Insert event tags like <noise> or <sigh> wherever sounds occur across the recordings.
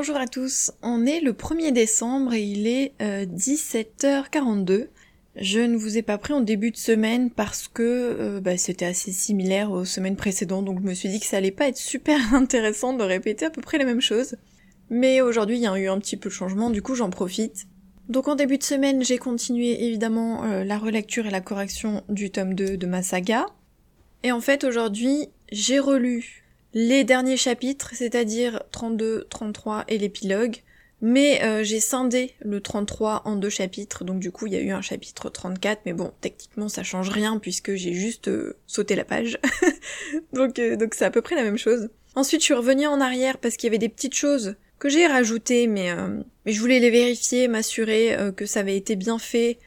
Bonjour à tous, on est le 1er décembre et il est 17h42. Je ne vous ai pas pris en début de semaine parce que euh, bah, c'était assez similaire aux semaines précédentes, donc je me suis dit que ça allait pas être super <laughs> intéressant de répéter à peu près les mêmes choses. Mais aujourd'hui il y a eu un petit peu de changement, du coup j'en profite. Donc en début de semaine j'ai continué évidemment euh, la relecture et la correction du tome 2 de ma saga. Et en fait aujourd'hui j'ai relu les derniers chapitres, c'est-à-dire 32, 33 et l'épilogue, mais euh, j'ai scindé le 33 en deux chapitres, donc du coup il y a eu un chapitre 34, mais bon, techniquement ça change rien puisque j'ai juste euh, sauté la page. <laughs> donc euh, donc c'est à peu près la même chose. Ensuite je suis revenue en arrière parce qu'il y avait des petites choses que j'ai rajoutées, mais, mais je voulais les vérifier, m'assurer que ça avait été bien fait,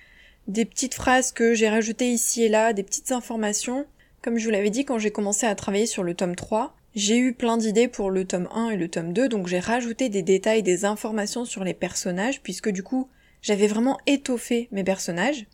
des petites phrases que j'ai rajoutées ici et là, des petites informations. Comme je vous l'avais dit quand j'ai commencé à travailler sur le tome 3, j'ai eu plein d'idées pour le tome 1 et le tome 2, donc j'ai rajouté des détails, des informations sur les personnages, puisque du coup, j'avais vraiment étoffé mes personnages.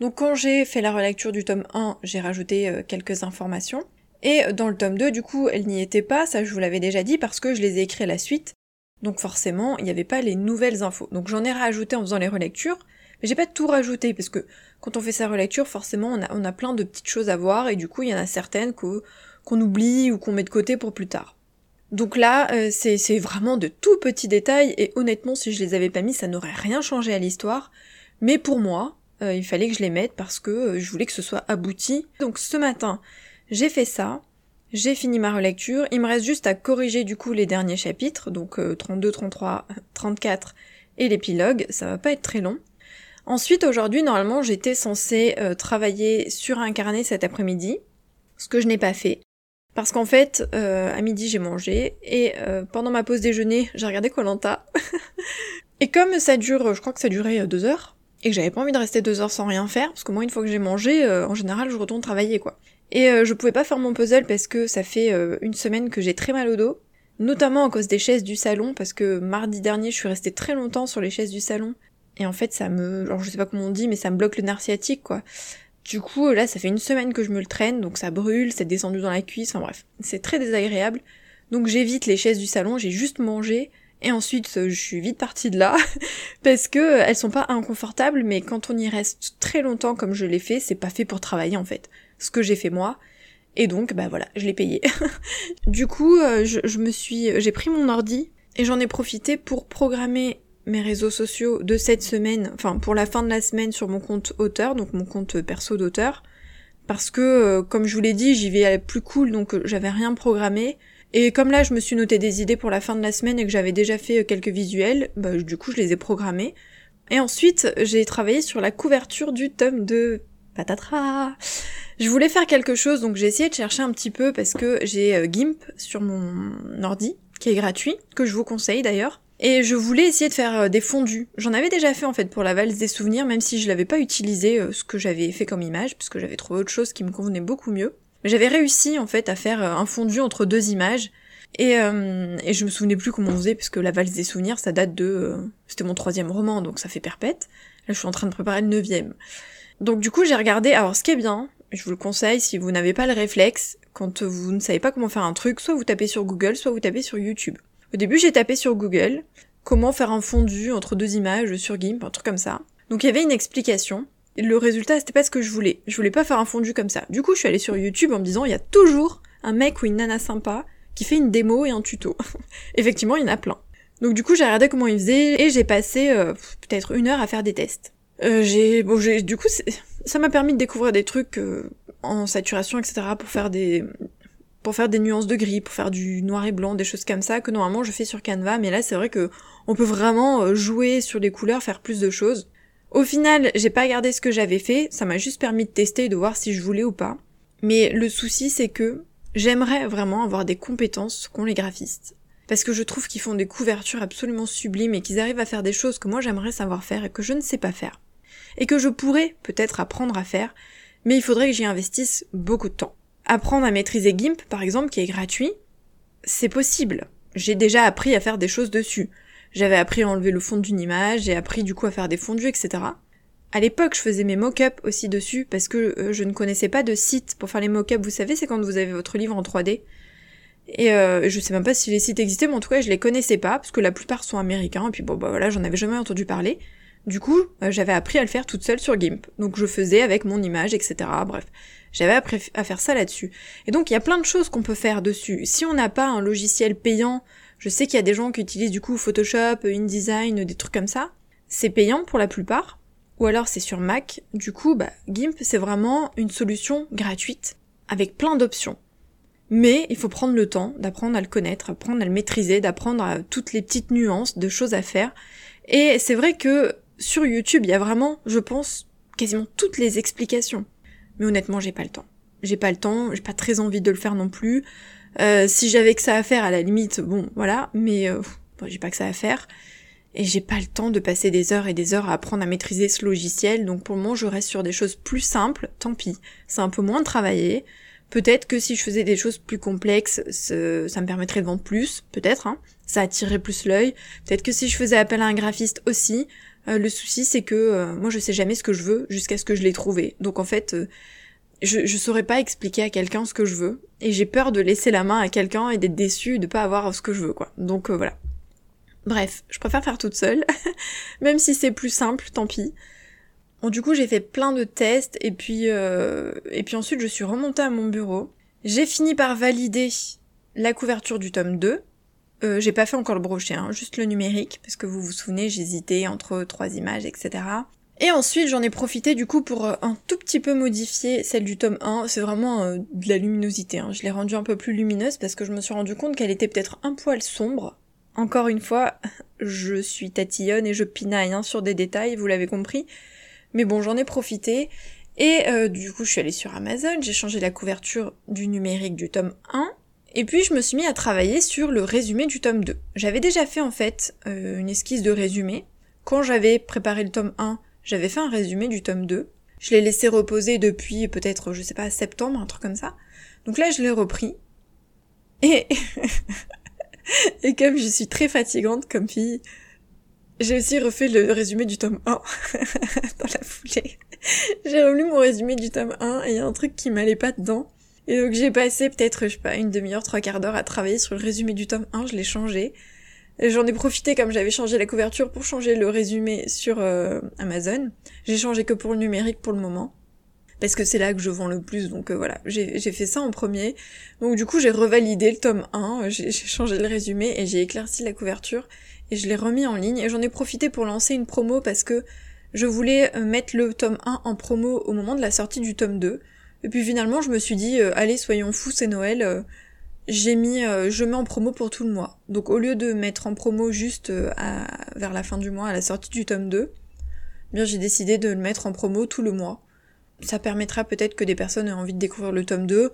Donc quand j'ai fait la relecture du tome 1, j'ai rajouté euh, quelques informations. Et dans le tome 2, du coup, elles n'y étaient pas, ça je vous l'avais déjà dit, parce que je les ai écrits à la suite. Donc forcément, il n'y avait pas les nouvelles infos. Donc j'en ai rajouté en faisant les relectures, mais j'ai pas tout rajouté, parce que quand on fait sa relecture, forcément, on a plein de petites choses à voir, et du coup, il y en a certaines que qu'on oublie ou qu'on met de côté pour plus tard. Donc là, euh, c'est vraiment de tout petits détails et honnêtement, si je les avais pas mis, ça n'aurait rien changé à l'histoire. Mais pour moi, euh, il fallait que je les mette parce que euh, je voulais que ce soit abouti. Donc ce matin, j'ai fait ça. J'ai fini ma relecture. Il me reste juste à corriger du coup les derniers chapitres, donc 32, 33, 34 et l'épilogue. Ça va pas être très long. Ensuite, aujourd'hui, normalement, j'étais censée travailler sur un carnet cet après-midi, ce que je n'ai pas fait. Parce qu'en fait, euh, à midi j'ai mangé et euh, pendant ma pause déjeuner j'ai regardé Colanta. <laughs> et comme ça dure, je crois que ça durait euh, deux heures, et que j'avais pas envie de rester deux heures sans rien faire, parce que moi une fois que j'ai mangé, en général je retourne travailler quoi. Et je pouvais pas faire mon puzzle parce que ça fait une semaine que j'ai très mal au dos, notamment à cause des chaises du salon, parce que mardi dernier je suis restée très longtemps sur les chaises du salon. Et en fait ça me... genre je sais pas comment on dit, mais ça me bloque le nerf sciatique quoi. Du coup, là, ça fait une semaine que je me le traîne, donc ça brûle, c'est descendu dans la cuisse, enfin bref, c'est très désagréable. Donc j'évite les chaises du salon, j'ai juste mangé, et ensuite je suis vite partie de là, <laughs> parce que elles sont pas inconfortables, mais quand on y reste très longtemps comme je l'ai fait, c'est pas fait pour travailler en fait. Ce que j'ai fait moi, et donc bah voilà, je l'ai payé. <laughs> du coup, euh, je me suis, j'ai pris mon ordi et j'en ai profité pour programmer mes réseaux sociaux de cette semaine, enfin pour la fin de la semaine sur mon compte auteur, donc mon compte perso d'auteur, parce que euh, comme je vous l'ai dit, j'y vais aller plus cool, donc euh, j'avais rien programmé. Et comme là je me suis noté des idées pour la fin de la semaine et que j'avais déjà fait euh, quelques visuels, bah, du coup je les ai programmés. Et ensuite j'ai travaillé sur la couverture du tome de patatras. Je voulais faire quelque chose, donc j'ai essayé de chercher un petit peu parce que j'ai GIMP sur mon ordi, qui est gratuit, que je vous conseille d'ailleurs. Et je voulais essayer de faire euh, des fondus. J'en avais déjà fait en fait pour la valse des souvenirs, même si je l'avais pas utilisé euh, ce que j'avais fait comme image, puisque j'avais trouvé autre chose qui me convenait beaucoup mieux. J'avais réussi en fait à faire euh, un fondu entre deux images. Et, et je me souvenais plus comment on faisait, puisque la valse des souvenirs, ça date de... C'était mon troisième roman, donc ça fait perpète. Là, je suis en train de préparer le neuvième. Donc du coup, j'ai regardé... Alors, ce qui est bien, je vous le conseille, si vous n'avez pas le réflexe, quand vous ne savez pas comment faire un truc, soit vous tapez sur Google, soit vous tapez sur YouTube. Au début, j'ai tapé sur Google comment faire un fondu entre deux images sur GIMP, un truc comme ça. Donc il y avait une explication. Le résultat, c'était pas ce que je voulais. Je voulais pas faire un fondu comme ça. Du coup, je suis allée sur YouTube en me disant, il y a toujours un mec ou une nana sympa qui fait une démo et un tuto. <laughs> Effectivement, il y en a plein. Donc du coup, j'ai regardé comment il faisait et j'ai passé euh, peut-être une heure à faire des tests. Euh, j'ai, bon, j'ai, du coup, ça m'a permis de découvrir des trucs euh, en saturation, etc. pour faire des, pour faire des nuances de gris, pour faire du noir et blanc, des choses comme ça que normalement je fais sur Canva, mais là c'est vrai que on peut vraiment euh, jouer sur les couleurs, faire plus de choses. Au final, j'ai pas gardé ce que j'avais fait, ça m'a juste permis de tester et de voir si je voulais ou pas. Mais le souci c'est que j'aimerais vraiment avoir des compétences qu'ont les graphistes. Parce que je trouve qu'ils font des couvertures absolument sublimes et qu'ils arrivent à faire des choses que moi j'aimerais savoir faire et que je ne sais pas faire. Et que je pourrais peut-être apprendre à faire, mais il faudrait que j'y investisse beaucoup de temps. Apprendre à maîtriser GIMP, par exemple, qui est gratuit, c'est possible. J'ai déjà appris à faire des choses dessus. J'avais appris à enlever le fond d'une image, j'ai appris du coup à faire des fondus, etc. À l'époque, je faisais mes mock-ups aussi dessus parce que euh, je ne connaissais pas de site pour faire les mock-ups. Vous savez, c'est quand vous avez votre livre en 3D. Et euh, je sais même pas si les sites existaient, mais en tout cas je les connaissais pas, parce que la plupart sont américains, et puis bon bah voilà, j'en avais jamais entendu parler. Du coup, euh, j'avais appris à le faire toute seule sur GIMP. Donc je faisais avec mon image, etc. Bref, j'avais appris à faire ça là-dessus. Et donc il y a plein de choses qu'on peut faire dessus. Si on n'a pas un logiciel payant, je sais qu'il y a des gens qui utilisent du coup Photoshop, InDesign, des trucs comme ça. C'est payant pour la plupart. Ou alors c'est sur Mac. Du coup, bah, GIMP c'est vraiment une solution gratuite avec plein d'options. Mais il faut prendre le temps d'apprendre à le connaître, apprendre à le maîtriser, d'apprendre toutes les petites nuances de choses à faire. Et c'est vrai que sur YouTube, il y a vraiment, je pense, quasiment toutes les explications. Mais honnêtement, j'ai pas le temps. J'ai pas le temps, j'ai pas très envie de le faire non plus. Euh, si j'avais que ça à faire, à la limite, bon, voilà, mais euh, j'ai pas que ça à faire. Et j'ai pas le temps de passer des heures et des heures à apprendre à maîtriser ce logiciel, donc pour le moment je reste sur des choses plus simples, tant pis. C'est un peu moins travaillé. Peut-être que si je faisais des choses plus complexes, ça me permettrait de vendre plus, peut-être, hein. ça attirerait plus l'œil. Peut-être que si je faisais appel à un graphiste aussi, euh, le souci c'est que euh, moi je sais jamais ce que je veux jusqu'à ce que je l'ai trouvé. Donc en fait, euh, je, je saurais pas expliquer à quelqu'un ce que je veux. Et j'ai peur de laisser la main à quelqu'un et d'être déçu de pas avoir ce que je veux, quoi. Donc voilà. Bref, je préfère faire toute seule. <laughs> Même si c'est plus simple, tant pis. Bon, du coup, j'ai fait plein de tests et puis et puis ensuite je suis remontée à mon bureau. J'ai fini par valider la couverture du tome 2 euh, j'ai pas fait encore le brochet, hein, juste le numérique, parce que vous vous souvenez, j'hésitais entre trois images, etc. Et ensuite, j'en ai profité du coup pour euh, un tout petit peu modifier celle du tome 1. C'est vraiment euh, de la luminosité. Hein. Je l'ai rendue un peu plus lumineuse parce que je me suis rendu compte qu'elle était peut-être un poil sombre. Encore une fois, <laughs> je suis tatillonne et je pinaille hein, sur des détails, vous l'avez compris. Mais bon, j'en ai profité. Et du coup, je suis allée sur Amazon, j'ai changé la couverture du numérique du tome 1 et puis je me suis mis à travailler sur le résumé du tome 2. J'avais déjà fait en fait euh, une esquisse de résumé. Quand j'avais préparé le tome 1, j'avais fait un résumé du tome 2. Je l'ai laissé reposer depuis peut-être, je sais pas, septembre, un truc comme ça. Donc là, je l'ai repris. Et... <laughs> Comme je suis très fatigante comme fille, j'ai aussi refait le résumé du tome 1 <laughs> dans la foulée. J'ai relu mon résumé du tome 1 et il y a un truc qui m'allait pas dedans. Et donc j'ai passé peut-être, je sais pas, une demi-heure, trois quarts d'heure à travailler sur le résumé du tome 1, je l'ai changé. J'en ai profité comme j'avais changé la couverture pour changer le résumé sur euh, Amazon. J'ai changé que pour le numérique pour le moment. Parce que c'est là que je vends le plus, donc euh, voilà, j'ai fait ça en premier. Donc du coup j'ai revalidé le tome 1, j'ai changé le résumé et j'ai éclairci la couverture et je l'ai remis en ligne. Et j'en ai profité pour lancer une promo parce que je voulais euh, mettre le tome 1 en promo au moment de la sortie du tome 2. Et puis finalement, je me suis dit, euh, allez, soyons fous, c'est Noël. Euh, j'ai mis, euh, je mets en promo pour tout le mois. Donc au lieu de mettre en promo juste vers la fin du mois, à la sortie du tome 2, eh bien j'ai décidé de le mettre en promo tout le mois. Ça permettra peut-être que des personnes aient envie de découvrir le tome 2,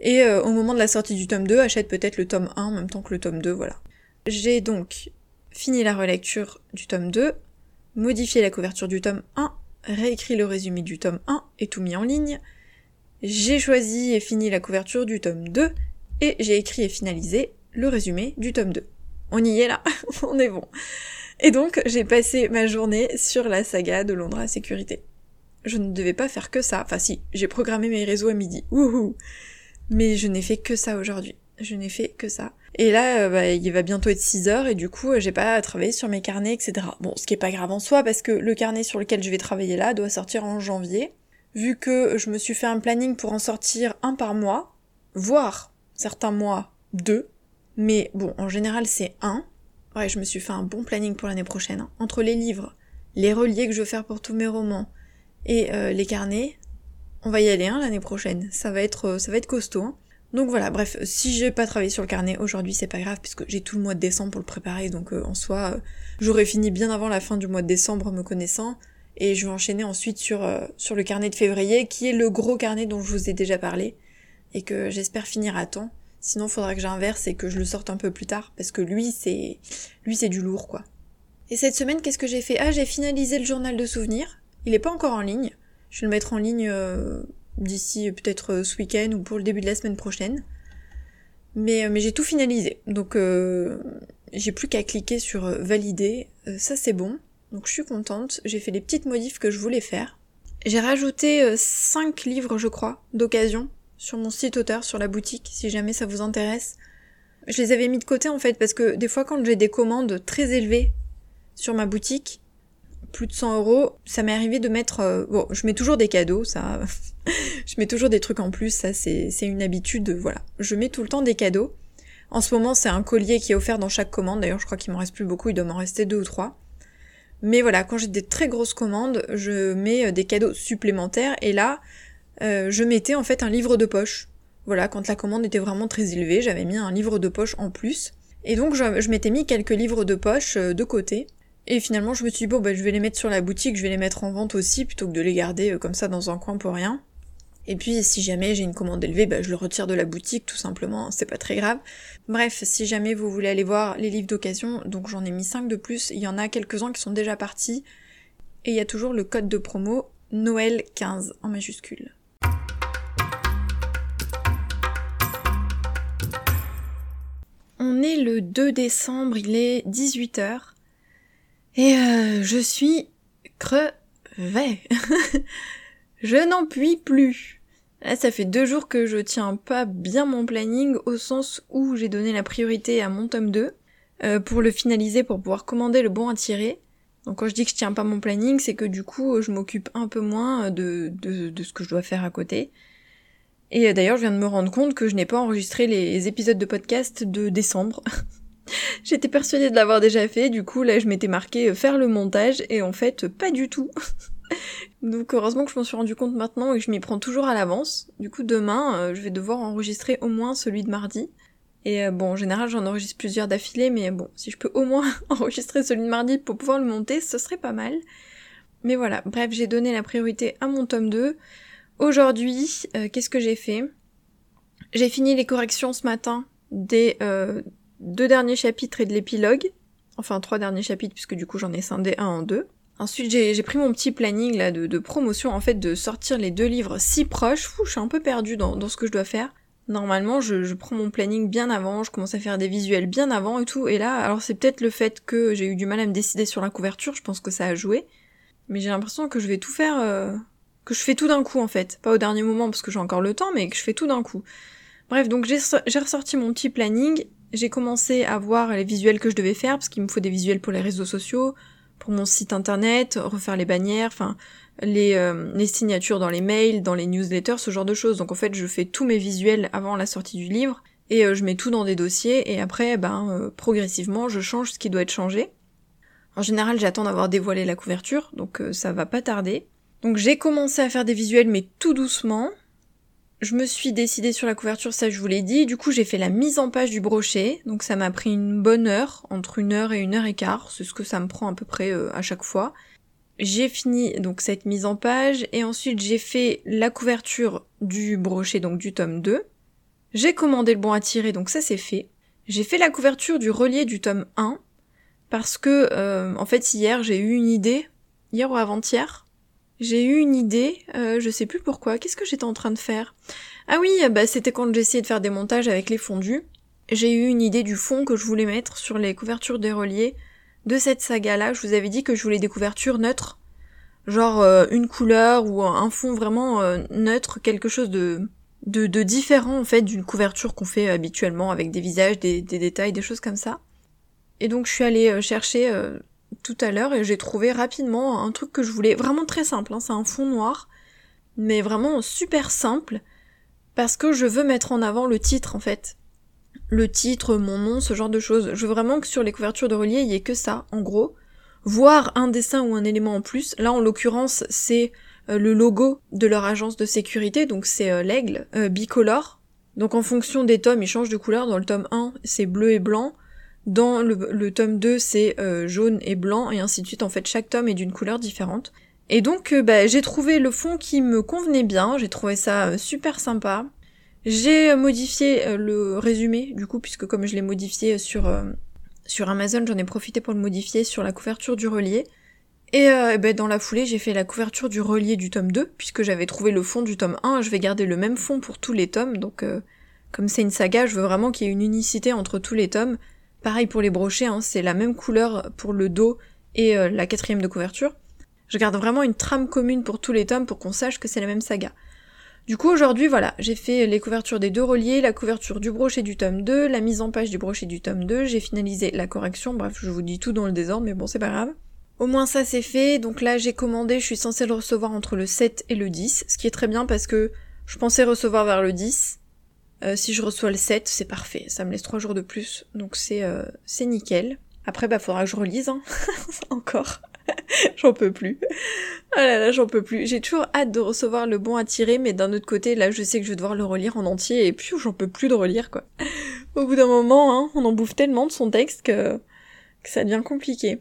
et au moment de la sortie du tome 2, achètent peut-être le tome 1 en même temps que le tome 2, voilà. J'ai donc fini la relecture du tome 2, modifié la couverture du tome 1, réécrit le résumé du tome 1 et tout mis en ligne, j'ai choisi et fini la couverture du tome 2 et j'ai écrit et finalisé le résumé du tome 2. On y est là, <laughs> on est bon. Et donc j'ai passé ma journée sur la saga de Londres à sécurité. Je ne devais pas faire que ça, enfin si, j'ai programmé mes réseaux à midi, wouhou Mais je n'ai fait que ça aujourd'hui. Je n'ai fait que ça. Et là, euh, bah, il va bientôt être 6 heures et du coup, j'ai pas travaillé sur mes carnets, etc. Bon, ce qui est pas grave en soi parce que le carnet sur lequel je vais travailler là doit sortir en janvier vu que je me suis fait un planning pour en sortir un par mois, voire certains mois deux, mais bon, en général c'est un. Ouais, je me suis fait un bon planning pour l'année prochaine. Hein. Entre les livres, les reliés que je veux faire pour tous mes romans et euh, les carnets, on va y aller hein, l'année prochaine. Ça va être, euh, ça va être costaud. Hein. Donc voilà, bref, si j'ai pas travaillé sur le carnet aujourd'hui, c'est pas grave puisque j'ai tout le mois de décembre pour le préparer, donc euh, en soi, j'aurais fini bien avant la fin du mois de décembre me connaissant et je vais enchaîner ensuite sur, euh, sur le carnet de février, qui est le gros carnet dont je vous ai déjà parlé, et que j'espère finir à temps. Sinon, faudra que j'inverse et que je le sorte un peu plus tard, parce que lui, c'est, lui, c'est du lourd, quoi. Et cette semaine, qu'est-ce que j'ai fait? Ah, j'ai finalisé le journal de souvenirs. Il est pas encore en ligne. Je vais le mettre en ligne euh, d'ici peut-être euh, ce week-end ou pour le début de la semaine prochaine. Mais, mais j'ai tout finalisé. Donc, j'ai plus qu'à cliquer sur valider. ça, c'est bon. Donc je suis contente, j'ai fait les petites modifs que je voulais faire. J'ai rajouté 5 euh, livres, je crois, d'occasion sur mon site auteur, sur la boutique, si jamais ça vous intéresse. Je les avais mis de côté en fait parce que des fois quand j'ai des commandes très élevées sur ma boutique, plus de 100 euros, ça m'est arrivé de mettre... euh, bon, je mets toujours des cadeaux, ça... <laughs> je mets toujours des trucs en plus, ça c'est c'est une habitude, voilà. Je mets tout le temps des cadeaux. En ce moment, c'est un collier qui est offert dans chaque commande. D'ailleurs, je crois qu'il m'en reste plus beaucoup, il doit m'en rester deux ou trois. Mais voilà, quand j'ai des très grosses commandes, je mets euh, des cadeaux supplémentaires. Et là, euh, je mettais en fait un livre de poche. Voilà, quand la commande était vraiment très élevée, j'avais mis un livre de poche en plus. Et donc, je, m'étais mis quelques livres de poche euh, de côté. Et finalement, je me suis dit, bon, bah, je vais les mettre sur la boutique, je vais les mettre en vente aussi, plutôt que de les garder comme ça dans un coin pour rien. Et puis, si jamais j'ai une commande élevée, bah, je le retire de la boutique, tout simplement, c'est pas très grave. Bref, si jamais vous voulez aller voir les livres d'occasion, donc j'en ai mis 5 de plus, il y en a quelques-uns qui sont déjà partis, et il y a toujours le code de promo Noël 15 en majuscule. On est le 2 décembre, il est 18h, et euh, je suis crevée. <laughs> je n'en puis plus. Là, ça fait deux jours que je tiens pas bien mon planning au sens où j'ai donné la priorité à mon tome 2 euh, pour le finaliser pour pouvoir commander le bon à tirer. Donc quand je dis que je tiens pas mon planning, c'est que du coup je m'occupe un peu moins de, de, de ce que je dois faire à côté. Et euh, d'ailleurs je viens de me rendre compte que je n'ai pas enregistré les épisodes de podcast de décembre. <laughs> J'étais persuadée de l'avoir déjà fait, du coup là je m'étais marqué euh, faire le montage et en fait pas du tout. <laughs> Donc heureusement que je m'en suis rendu compte maintenant et que je m'y prends toujours à l'avance. Du coup demain, euh, je vais devoir enregistrer au moins celui de mardi. Et euh, bon, en général, j'en enregistre plusieurs d'affilée, mais bon, si je peux au moins <laughs> enregistrer celui de mardi pour pouvoir le monter, ce serait pas mal. Mais voilà, bref, j'ai donné la priorité à mon tome 2. Aujourd'hui, euh, qu'est-ce que j'ai fait? J'ai fini les corrections ce matin des euh, deux derniers chapitres et de l'épilogue. Enfin, trois derniers chapitres, puisque du coup j'en ai scindé un en deux. Ensuite, j'ai pris mon petit planning là de, promotion, en fait, de sortir les deux livres si proches. Fou, je suis un peu perdue dans, ce que je dois faire. Normalement, je, je, prends mon planning bien avant, je commence à faire des visuels bien avant et tout. Et là, alors c'est peut-être le fait que j'ai eu du mal à me décider sur la couverture, je pense que ça a joué. Mais j'ai l'impression que je vais tout faire, euh, que je fais tout d'un coup en fait. Pas au dernier moment parce que j'ai encore le temps, mais que je fais tout d'un coup. Bref, donc j'ai ressorti mon petit planning. J'ai commencé à voir les visuels que je devais faire parce qu'il me faut des visuels pour les réseaux sociaux, mon site internet, refaire les bannières, enfin les, euh, les signatures dans les mails, dans les newsletters, ce genre de choses. Donc en fait, je fais tous mes visuels avant la sortie du livre et euh, je mets tout dans des dossiers et après, ben euh, progressivement, je change ce qui doit être changé. En général, j'attends d'avoir dévoilé la couverture, donc ça va pas tarder. Donc j'ai commencé à faire des visuels, mais tout doucement. Je me suis décidée sur la couverture, ça je vous l'ai dit. Du coup, j'ai fait la mise en page du brochet. Donc ça m'a pris une bonne heure, entre une heure et une heure et quart. C'est ce que ça me prend à peu près euh, à chaque fois. J'ai fini donc cette mise en page et ensuite j'ai fait la couverture du brochet, donc du tome 2. J'ai commandé le bon à tirer, donc ça c'est fait. J'ai fait la couverture du relié du tome 1 parce que euh, en fait hier j'ai eu une idée, hier ou avant-hier, j'ai eu une idée, euh, je sais plus pourquoi, qu'est-ce que j'étais en train de faire? Ah oui, bah c'était quand j'essayais de faire des montages avec les fondus. J'ai eu une idée du fond que je voulais mettre sur les couvertures des reliés de cette saga-là. Je vous avais dit que je voulais des couvertures neutres, genre euh, une couleur ou un fond vraiment euh, neutre, quelque chose de, de, de différent en fait d'une couverture qu'on fait habituellement avec des visages, des, des, détails, des choses comme ça. Et donc je suis allée chercher tout à l'heure et j'ai trouvé rapidement un truc que je voulais, vraiment très simple, hein, c'est un fond noir, mais vraiment super simple, parce que je veux mettre en avant le titre en fait. Le titre, mon nom, ce genre de choses. Je veux vraiment que sur les couvertures de relier, il y ait que ça, en gros. Voire un dessin ou un élément en plus. Là, en l'occurrence, c'est euh, le logo de leur agence de sécurité, donc c'est euh, l'aigle, euh, bicolore. Donc en fonction des tomes, il change de couleur. Dans le tome 1, c'est bleu et blanc. Dans le, tome 2, c'est euh, jaune et blanc, et ainsi de suite. En fait, chaque tome est d'une couleur différente. Et donc, euh, bah, j'ai trouvé le fond qui me convenait bien, j'ai trouvé ça euh, super sympa. J'ai modifié le résumé, du coup, puisque comme je l'ai modifié sur, sur Amazon, j'en ai profité pour le modifier sur la couverture du relier. Et bah, dans la foulée, j'ai fait la couverture du relier du tome 2, puisque j'avais trouvé le fond du tome 1, je vais garder le même fond pour tous les tomes, donc comme c'est une saga, je veux vraiment qu'il y ait une unicité entre tous les tomes, Pareil pour les brochets, hein, c'est la même couleur pour le dos et euh, la quatrième de couverture. Je garde vraiment une trame commune pour tous les tomes pour qu'on sache que c'est la même saga. Du coup aujourd'hui voilà, j'ai fait les couvertures des deux reliés, la couverture du brochet du tome 2, la mise en page du brochet du tome 2, j'ai finalisé la correction, bref je vous dis tout dans le désordre mais bon c'est pas grave. Au moins ça c'est fait, donc là j'ai commandé, je suis censée le recevoir entre le 7 et le 10, ce qui est très bien parce que je pensais recevoir vers le 10. Euh, si je reçois le 7, c'est parfait, ça me laisse 3 jours de plus, donc c'est euh, nickel. Après bah faudra que je relise, hein. <laughs> encore. <laughs> j'en peux plus. Ah là là, j'en peux plus. J'ai toujours hâte de recevoir le bon à tirer, mais d'un autre côté, là, je sais que je vais devoir le relire en entier, et puis j'en peux plus de relire, quoi. Au bout d'un moment, hein, on en bouffe tellement de son texte que, que ça devient compliqué.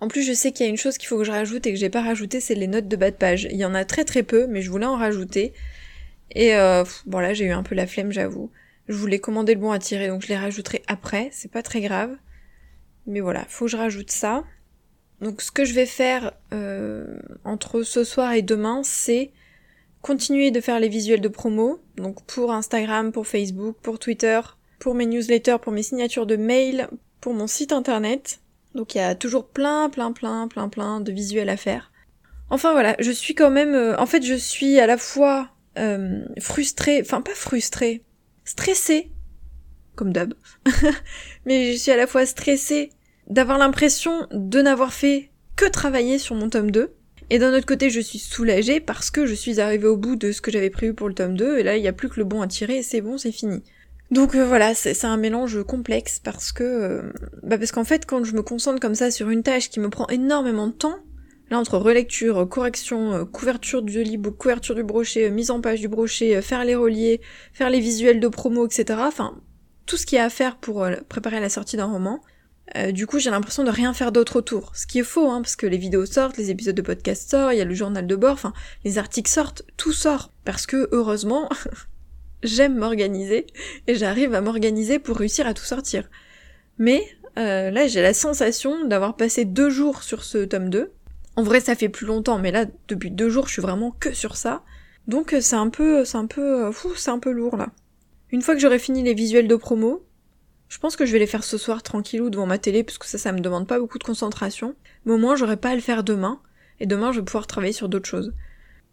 En plus, je sais qu'il y a une chose qu'il faut que je rajoute et que j'ai pas rajouté, c'est les notes de bas de page. Il y en a très très peu, mais je voulais en rajouter. Et euh, bon là, j'ai eu un peu la flemme, j'avoue. Je voulais commander le bon à tirer, donc je les rajouterai après. C'est pas très grave. Mais voilà, faut que je rajoute ça. Donc ce que je vais faire euh, entre ce soir et demain, c'est continuer de faire les visuels de promo, donc pour Instagram, pour Facebook, pour Twitter, pour mes newsletters, pour mes signatures de mail, pour mon site internet. Donc il y a toujours plein, plein, plein, plein, plein de visuels à faire. Enfin voilà, je suis quand même... Euh, en fait, je suis à la fois euh, frustrée, enfin pas frustrée, stressée, comme d'hab, <laughs> mais je suis à la fois stressée d'avoir l'impression de n'avoir fait que travailler sur mon tome 2. Et d'un autre côté, je suis soulagée parce que je suis arrivée au bout de ce que j'avais prévu pour le tome 2, et là, il n'y a plus que le bon à tirer, et c'est bon, c'est fini. Donc euh, voilà, c'est un mélange complexe parce que... Euh, bah parce qu'en fait, quand je me concentre comme ça sur une tâche qui me prend énormément de temps, là, entre relecture, correction, euh, couverture du livre, couverture du brochet, mise en page du brochet, faire les reliés, faire les visuels de promo, etc., enfin, tout ce qu'il y a à faire pour préparer la sortie d'un roman, euh, du coup, j'ai l'impression de rien faire d'autre autour. Ce qui est faux, hein, parce que les vidéos sortent, les épisodes de podcast sortent, il y a le journal de bord, enfin, les articles sortent, tout sort. Parce que, heureusement, <laughs> j'aime m'organiser, et j'arrive à m'organiser pour réussir à tout sortir. Mais, euh, là, j'ai la sensation d'avoir passé deux jours sur ce tome 2. En vrai, ça fait plus longtemps, mais là, depuis deux jours, je suis vraiment que sur ça. Donc, euh, c'est un peu, c'est un peu, fou, c'est un peu lourd, là. Une fois que j'aurai fini les visuels de promo, je pense que je vais les faire ce soir tranquillou devant ma télé, parce que ça, ça me demande pas beaucoup de concentration. Mais au moins, j'aurai pas à le faire demain, et demain, je vais pouvoir travailler sur d'autres choses.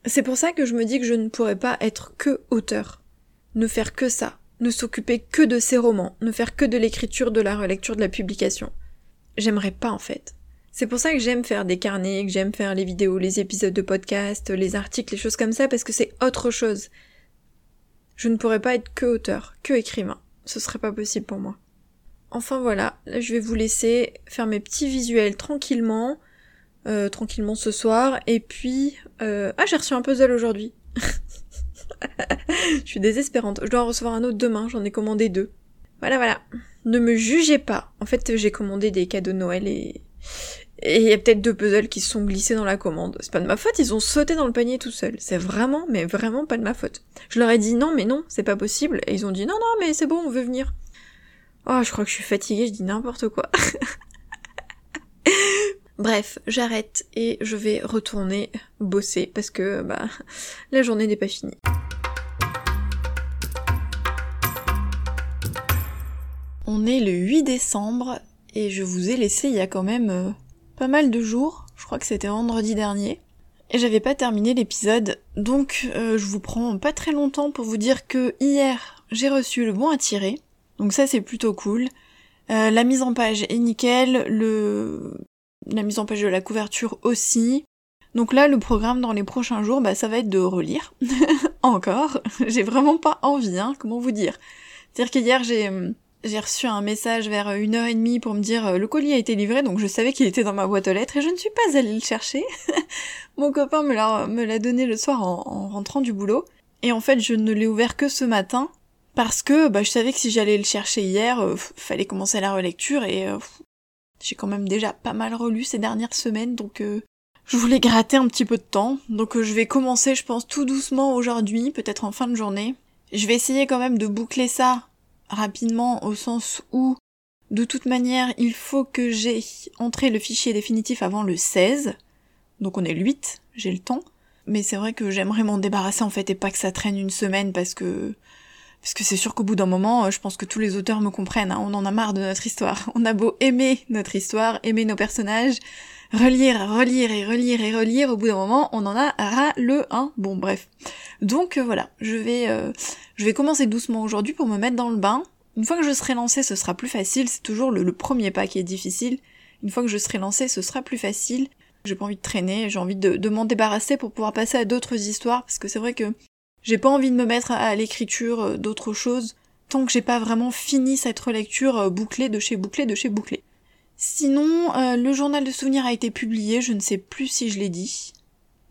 C'est pour ça que je me dis que je ne pourrais pas être que auteur. Ne faire que ça. Ne s'occuper que de ces romans. Ne faire que de l'écriture, de la relecture, de la publication. J'aimerais pas, en fait. C'est pour ça que j'aime faire des carnets, que j'aime faire les vidéos, les épisodes de podcast, les articles, les choses comme ça, parce que c'est autre chose. Je ne pourrais pas être que auteur, que écrivain. Ce serait pas possible pour moi. Enfin voilà, là je vais vous laisser faire mes petits visuels tranquillement, euh, tranquillement ce soir, et puis... Euh... Ah j'ai reçu un puzzle aujourd'hui. <laughs> je suis désespérante. Je dois en recevoir un autre demain, j'en ai commandé deux. Voilà voilà. Ne me jugez pas. En fait j'ai commandé des cadeaux de Noël et... Et il y a peut-être deux puzzles qui se sont glissés dans la commande. C'est pas de ma faute, ils ont sauté dans le panier tout seuls. C'est vraiment, mais vraiment pas de ma faute. Je leur ai dit non, mais non, c'est pas possible. Et ils ont dit non, non, mais c'est bon, on veut venir. Oh, je crois que je suis fatiguée, je dis n'importe quoi. <laughs> Bref, j'arrête et je vais retourner bosser parce que bah la journée n'est pas finie. On est le 8 décembre et je vous ai laissé il y a quand même euh, pas mal de jours, je crois que c'était vendredi dernier. Et j'avais pas terminé l'épisode, donc euh, je vous prends pas très longtemps pour vous dire que hier j'ai reçu le bon à tirer. Donc ça c'est plutôt cool. Euh, la mise en page est nickel, le... la mise en page de la couverture aussi. Donc là le programme dans les prochains jours, bah ça va être de relire. <laughs> Encore. J'ai vraiment pas envie, hein, comment vous dire. C'est-à-dire qu'hier j'ai j'ai reçu un message vers une heure et demie pour me dire euh, le colis a été livré, donc je savais qu'il était dans ma boîte aux lettres et je ne suis pas allée le chercher. <laughs> Mon copain me l'a, me l'a donné le soir en, en rentrant du boulot. Et en fait, je ne l'ai ouvert que ce matin parce que bah, je savais que si j'allais le chercher hier, euh, fallait commencer la relecture et euh, j'ai quand même déjà pas mal relu ces dernières semaines, donc je voulais gratter un petit peu de temps. Donc je vais commencer, je pense, tout doucement aujourd'hui, peut-être en fin de journée. Je vais essayer quand même de boucler ça rapidement au sens où, de toute manière, il faut que j'ai entré le fichier définitif avant le 16. Donc on est le 8, j'ai le temps. Mais c'est vrai que j'aimerais m'en débarrasser en fait et pas que ça traîne une semaine parce que parce c'est sûr qu'au bout d'un moment, euh, je pense que tous les auteurs me comprennent, hein. on en a marre de notre histoire. <laughs> On a beau aimer notre histoire, aimer nos personnages, relire, relire et relire et relire, au bout d'un moment, on en a ras le 1. Bon, bref. Donc euh, voilà, je vais, euh, je vais commencer doucement aujourd'hui pour me mettre dans le bain. Une fois que je serai lancée, ce sera plus facile. C'est toujours le, premier pas qui est difficile. Une fois que je serai lancée, ce sera plus facile. J'ai pas envie de traîner, j'ai envie de, m'en débarrasser pour pouvoir passer à d'autres histoires, parce que c'est vrai que j'ai pas envie de me mettre à, l'écriture euh, d'autres choses tant que j'ai pas vraiment fini cette relecture bouclée de chez bouclée de chez bouclée. Sinon, euh, le journal de souvenirs a été publié, je ne sais plus si je l'ai dit.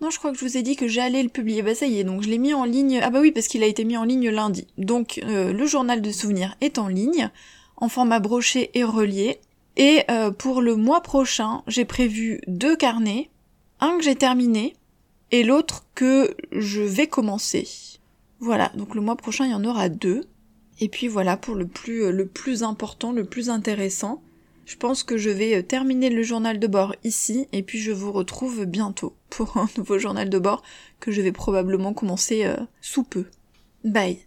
Non, je crois que je vous ai dit que j'allais le publier. Bah ça y est, donc je l'ai mis en ligne. Ah bah oui, parce qu'il a été mis en ligne lundi. Donc euh, le journal de souvenirs est en ligne, en format broché et relié. Et euh, pour le mois prochain, j'ai prévu deux carnets, un que j'ai terminé et l'autre que je vais commencer. Voilà, donc le mois prochain il y en aura deux. Et puis voilà pour le plus le plus important, le plus intéressant. Je pense que je vais euh, terminer le journal de bord ici et puis je vous retrouve bientôt pour un <laughs> nouveau journal de bord que je vais probablement commencer euh, sous peu. Bye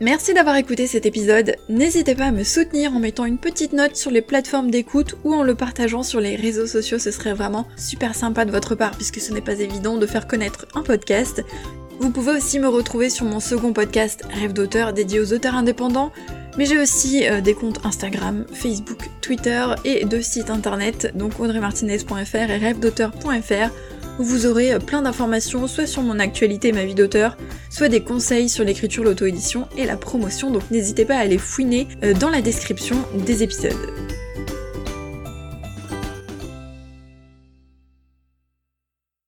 Merci d'avoir écouté cet épisode. N'hésitez pas à me soutenir en mettant une petite note sur les plateformes d'écoute ou en le partageant sur les réseaux sociaux, ce serait vraiment super sympa de votre part puisque ce n'est pas évident de faire connaître un podcast. Vous pouvez aussi me retrouver sur mon second podcast Rêve d'auteur dédié aux auteurs indépendants mais j'ai aussi euh, des comptes Instagram, Facebook, Twitter et deux sites internet, donc audreymartinez.fr et rêvedauteur.fr, où vous aurez euh, plein d'informations soit sur mon actualité et ma vie d'auteur, soit des conseils sur l'écriture, l'auto-édition et la promotion, donc n'hésitez pas à aller fouiner euh, dans la description des épisodes.